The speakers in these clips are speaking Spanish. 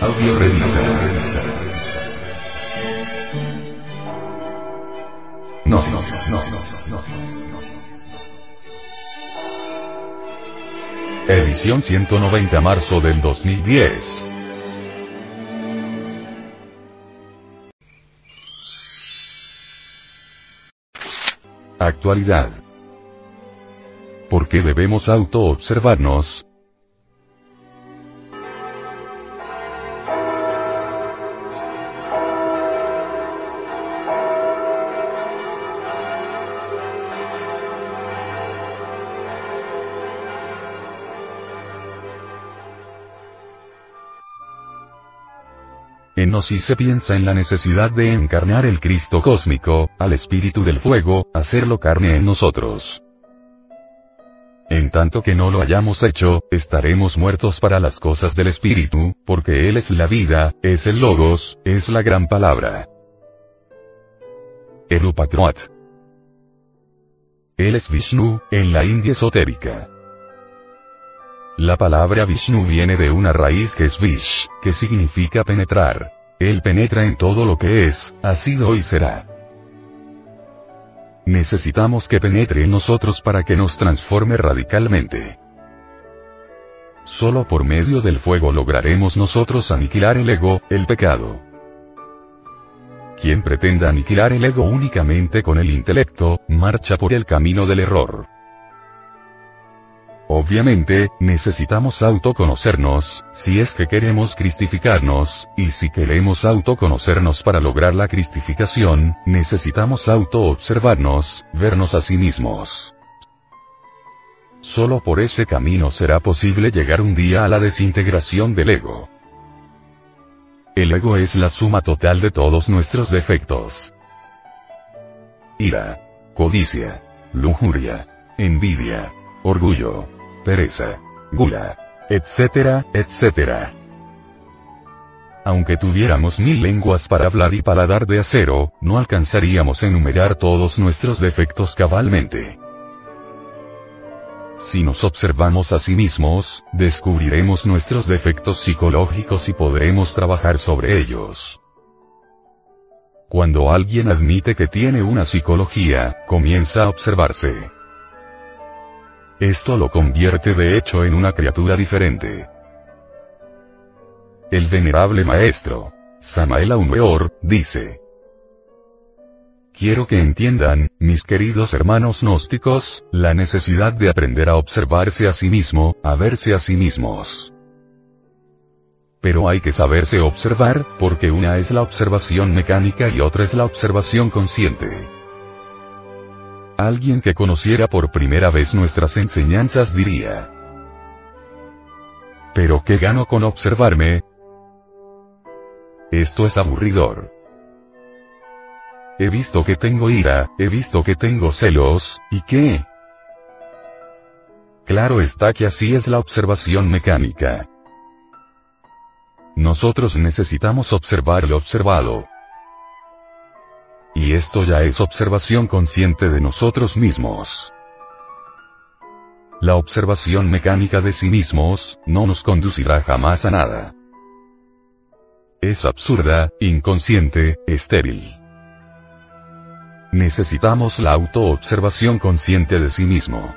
Audio revista. No, no, no, no, Edición 190 marzo del 2010. Actualidad. ¿Por qué debemos auto-observarnos? En Gnosis se piensa en la necesidad de encarnar el Cristo cósmico, al espíritu del fuego, hacerlo carne en nosotros. En tanto que no lo hayamos hecho, estaremos muertos para las cosas del espíritu, porque Él es la vida, es el logos, es la gran palabra. El. Él es Vishnu, en la India esotérica. La palabra Vishnu viene de una raíz que es Vish, que significa penetrar. Él penetra en todo lo que es, ha sido y será. Necesitamos que penetre en nosotros para que nos transforme radicalmente. Solo por medio del fuego lograremos nosotros aniquilar el ego, el pecado. Quien pretenda aniquilar el ego únicamente con el intelecto, marcha por el camino del error. Obviamente, necesitamos autoconocernos, si es que queremos cristificarnos, y si queremos autoconocernos para lograr la cristificación, necesitamos autoobservarnos, vernos a sí mismos. Solo por ese camino será posible llegar un día a la desintegración del ego. El ego es la suma total de todos nuestros defectos. Ira, codicia, lujuria, envidia, orgullo, pereza, gula, etcétera, etcétera. Aunque tuviéramos mil lenguas para hablar y paladar de acero, no alcanzaríamos a enumerar todos nuestros defectos cabalmente. Si nos observamos a sí mismos, descubriremos nuestros defectos psicológicos y podremos trabajar sobre ellos. Cuando alguien admite que tiene una psicología, comienza a observarse. Esto lo convierte de hecho en una criatura diferente. El venerable maestro, Samael Aumeor, dice, Quiero que entiendan, mis queridos hermanos gnósticos, la necesidad de aprender a observarse a sí mismo, a verse a sí mismos. Pero hay que saberse observar, porque una es la observación mecánica y otra es la observación consciente. Alguien que conociera por primera vez nuestras enseñanzas diría. ¿Pero qué gano con observarme? Esto es aburridor. He visto que tengo ira, he visto que tengo celos, ¿y qué? Claro está que así es la observación mecánica. Nosotros necesitamos observar lo observado. Esto ya es observación consciente de nosotros mismos. La observación mecánica de sí mismos, no nos conducirá jamás a nada. Es absurda, inconsciente, estéril. Necesitamos la autoobservación consciente de sí mismo.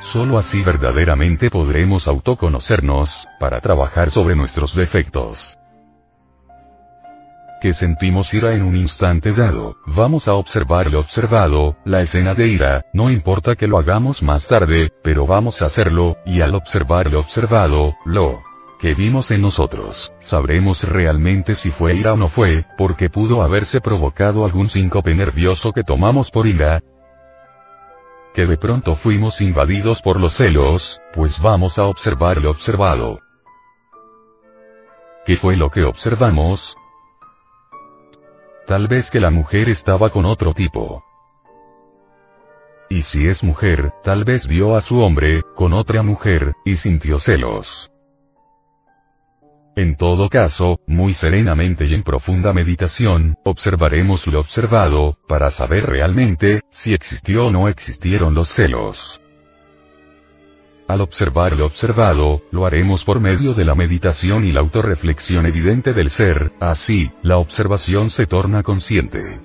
Solo así verdaderamente podremos autoconocernos, para trabajar sobre nuestros defectos que sentimos ira en un instante dado, vamos a observar lo observado, la escena de ira, no importa que lo hagamos más tarde, pero vamos a hacerlo, y al observar lo observado, lo que vimos en nosotros, sabremos realmente si fue ira o no fue, porque pudo haberse provocado algún síncope nervioso que tomamos por ira, que de pronto fuimos invadidos por los celos, pues vamos a observar lo observado. ¿Qué fue lo que observamos? Tal vez que la mujer estaba con otro tipo. Y si es mujer, tal vez vio a su hombre, con otra mujer, y sintió celos. En todo caso, muy serenamente y en profunda meditación, observaremos lo observado, para saber realmente, si existió o no existieron los celos. Al observar lo observado, lo haremos por medio de la meditación y la autorreflexión evidente del ser, así, la observación se torna consciente.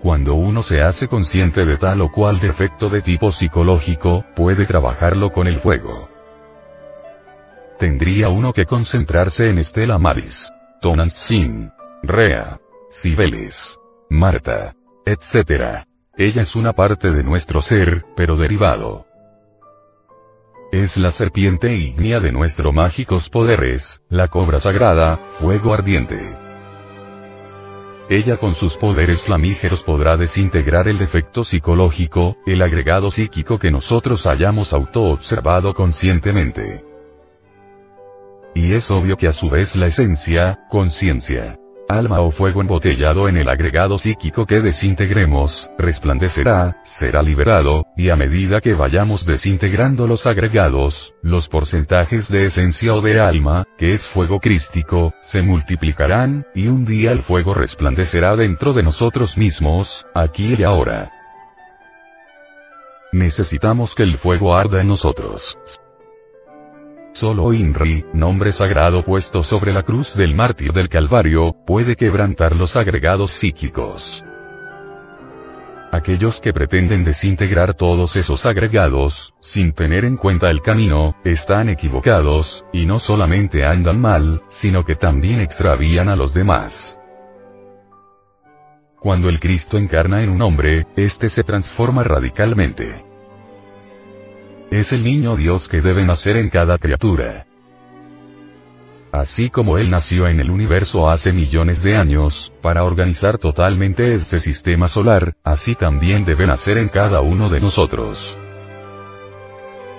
Cuando uno se hace consciente de tal o cual defecto de tipo psicológico, puede trabajarlo con el fuego. Tendría uno que concentrarse en Estela Maris, Sin, Rea, Cibeles, Marta, etc. Ella es una parte de nuestro ser, pero derivado. Es la serpiente ígnea de nuestros mágicos poderes, la cobra sagrada, fuego ardiente. Ella con sus poderes flamígeros podrá desintegrar el defecto psicológico, el agregado psíquico que nosotros hayamos auto-observado conscientemente. Y es obvio que a su vez la esencia, conciencia, alma o fuego embotellado en el agregado psíquico que desintegremos, resplandecerá, será liberado, y a medida que vayamos desintegrando los agregados, los porcentajes de esencia o de alma, que es fuego crístico, se multiplicarán, y un día el fuego resplandecerá dentro de nosotros mismos, aquí y ahora. Necesitamos que el fuego arda en nosotros. Solo Inri, nombre sagrado puesto sobre la cruz del mártir del Calvario, puede quebrantar los agregados psíquicos. Aquellos que pretenden desintegrar todos esos agregados, sin tener en cuenta el camino, están equivocados, y no solamente andan mal, sino que también extravían a los demás. Cuando el Cristo encarna en un hombre, éste se transforma radicalmente. Es el niño Dios que debe nacer en cada criatura. Así como Él nació en el universo hace millones de años, para organizar totalmente este sistema solar, así también debe nacer en cada uno de nosotros.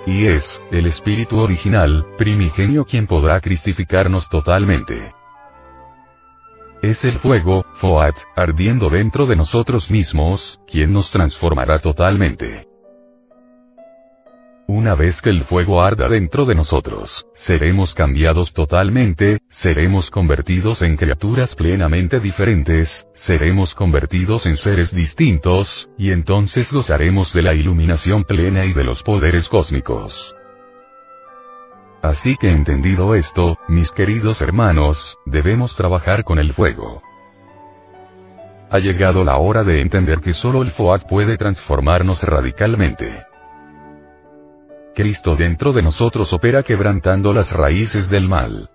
Y es, el espíritu original, primigenio quien podrá cristificarnos totalmente. Es el fuego, Foat, ardiendo dentro de nosotros mismos, quien nos transformará totalmente. Una vez que el fuego arda dentro de nosotros, seremos cambiados totalmente, seremos convertidos en criaturas plenamente diferentes, seremos convertidos en seres distintos, y entonces gozaremos de la iluminación plena y de los poderes cósmicos. Así que entendido esto, mis queridos hermanos, debemos trabajar con el fuego. Ha llegado la hora de entender que solo el FOAC puede transformarnos radicalmente. Cristo dentro de nosotros opera quebrantando las raíces del mal.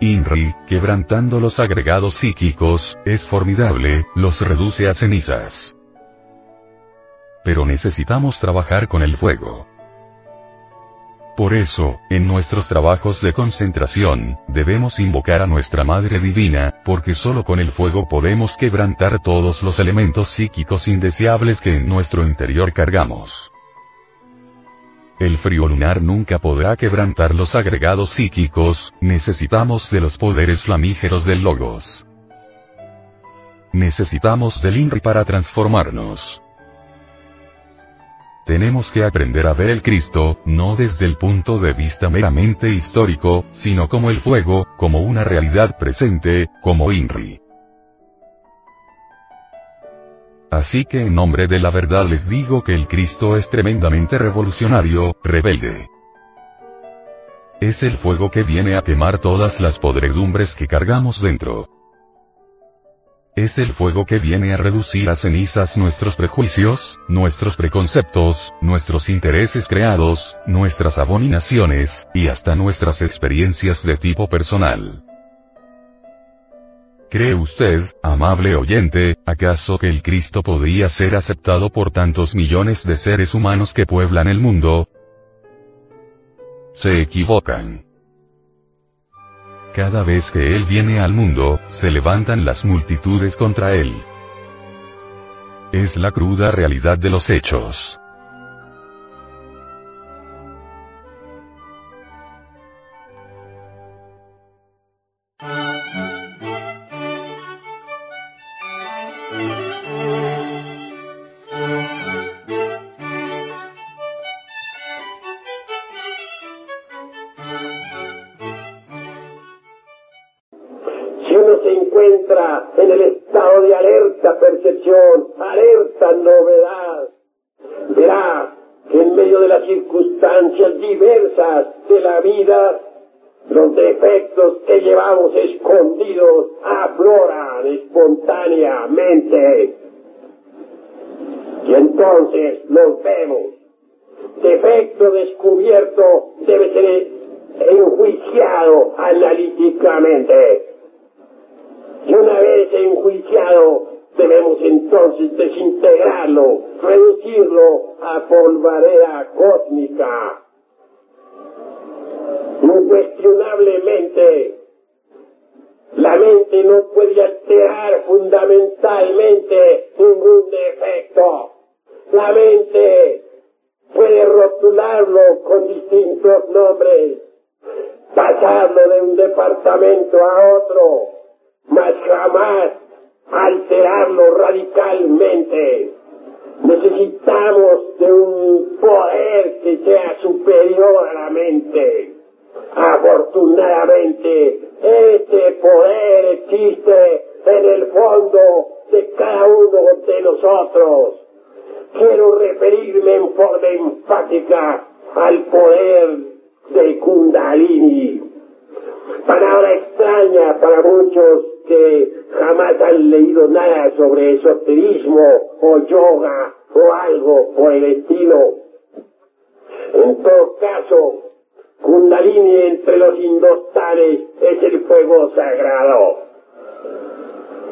INRI, quebrantando los agregados psíquicos, es formidable, los reduce a cenizas. Pero necesitamos trabajar con el fuego. Por eso, en nuestros trabajos de concentración, debemos invocar a nuestra Madre Divina, porque solo con el fuego podemos quebrantar todos los elementos psíquicos indeseables que en nuestro interior cargamos. El frío lunar nunca podrá quebrantar los agregados psíquicos, necesitamos de los poderes flamígeros del Logos. Necesitamos del INRI para transformarnos. Tenemos que aprender a ver el Cristo, no desde el punto de vista meramente histórico, sino como el fuego, como una realidad presente, como INRI. Así que en nombre de la verdad les digo que el Cristo es tremendamente revolucionario, rebelde. Es el fuego que viene a quemar todas las podredumbres que cargamos dentro. Es el fuego que viene a reducir a cenizas nuestros prejuicios, nuestros preconceptos, nuestros intereses creados, nuestras abominaciones, y hasta nuestras experiencias de tipo personal. ¿Cree usted, amable oyente, acaso que el Cristo podría ser aceptado por tantos millones de seres humanos que pueblan el mundo? Se equivocan. Cada vez que Él viene al mundo, se levantan las multitudes contra Él. Es la cruda realidad de los hechos. En el estado de alerta percepción, alerta novedad, verá que en medio de las circunstancias diversas de la vida, los defectos que llevamos escondidos afloran espontáneamente. Y entonces los vemos. Defecto descubierto debe ser enjuiciado analíticamente. Enjuiciado, debemos entonces desintegrarlo, reducirlo a polvareda cósmica. Incuestionablemente, la mente no puede alterar fundamentalmente ningún defecto. La mente puede rotularlo con distintos nombres, pasarlo de un departamento a otro, mas jamás alterarlo radicalmente. Necesitamos de un poder que sea superior a la mente. Afortunadamente, este poder existe en el fondo de cada uno de nosotros. Quiero referirme en forma enfática al poder de Kundalini. Palabra extraña para muchos que jamás han leído nada sobre esoterismo o yoga o algo por el estilo. En todo caso, Kundalini entre los indostanes es el fuego sagrado.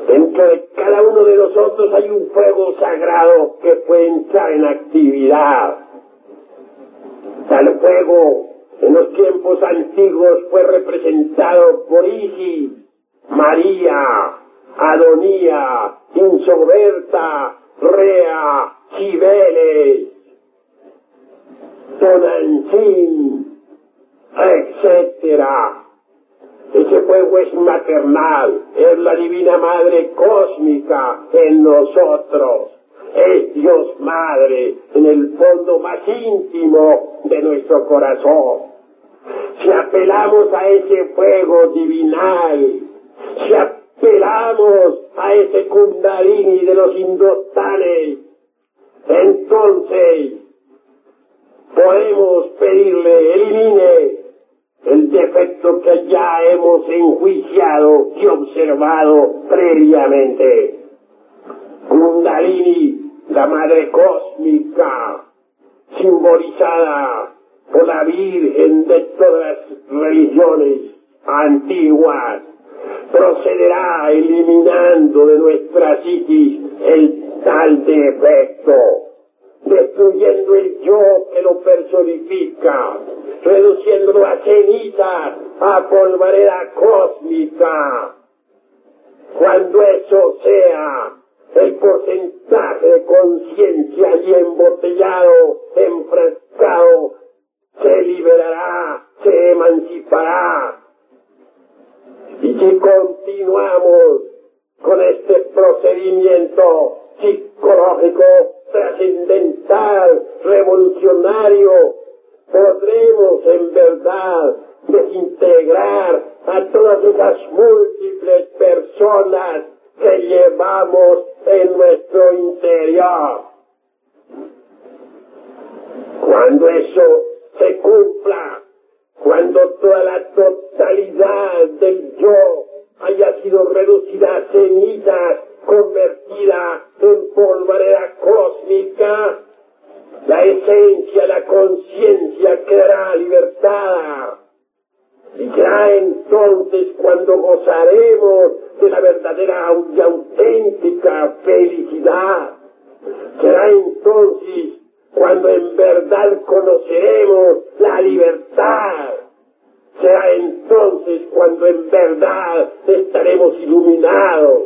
Dentro de cada uno de nosotros hay un fuego sagrado que puede entrar en actividad. Tal fuego en los tiempos antiguos fue representado por Isis, María, Adonía, Insoberta, Rea, Cibeles, Tonantzin, etcétera. Ese fuego es maternal, es la divina madre cósmica en nosotros. Es Dios Madre en el fondo más íntimo de nuestro corazón. Si apelamos a ese fuego divinal, si apelamos a ese kundalini de los indostanes, entonces podemos pedirle elimine el defecto que ya hemos enjuiciado y observado previamente. Kundalini, la madre cósmica, simbolizada por la Virgen de todas las religiones antiguas, procederá eliminando de nuestra psiquis el tal defecto, destruyendo el yo que lo personifica, reduciéndolo a ceniza, a polvareda cósmica. Cuando eso sea, el porcentaje de conciencia allí embotellado, enfrascado, se liberará, se emancipará. Si continuamos con este procedimiento psicológico trascendental, revolucionario, podremos en verdad desintegrar a todas esas múltiples personas que llevamos en nuestro interior. Cuando eso se cumpla, cuando toda la totalidad del yo haya sido reducida a cenizas, convertida en polvareda cósmica, la esencia, la conciencia quedará libertada. Y ya entonces cuando gozaremos de la verdadera y auténtica felicidad, será entonces cuando en verdad conoceremos la libertad. Entonces cuando en verdad estaremos iluminados.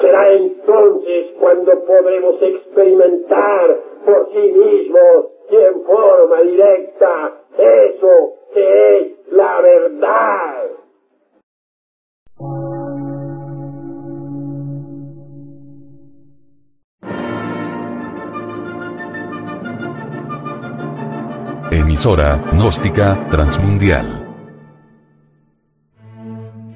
Será entonces cuando podremos experimentar por sí mismos y en forma directa eso que es la verdad. Emisora, gnóstica, transmundial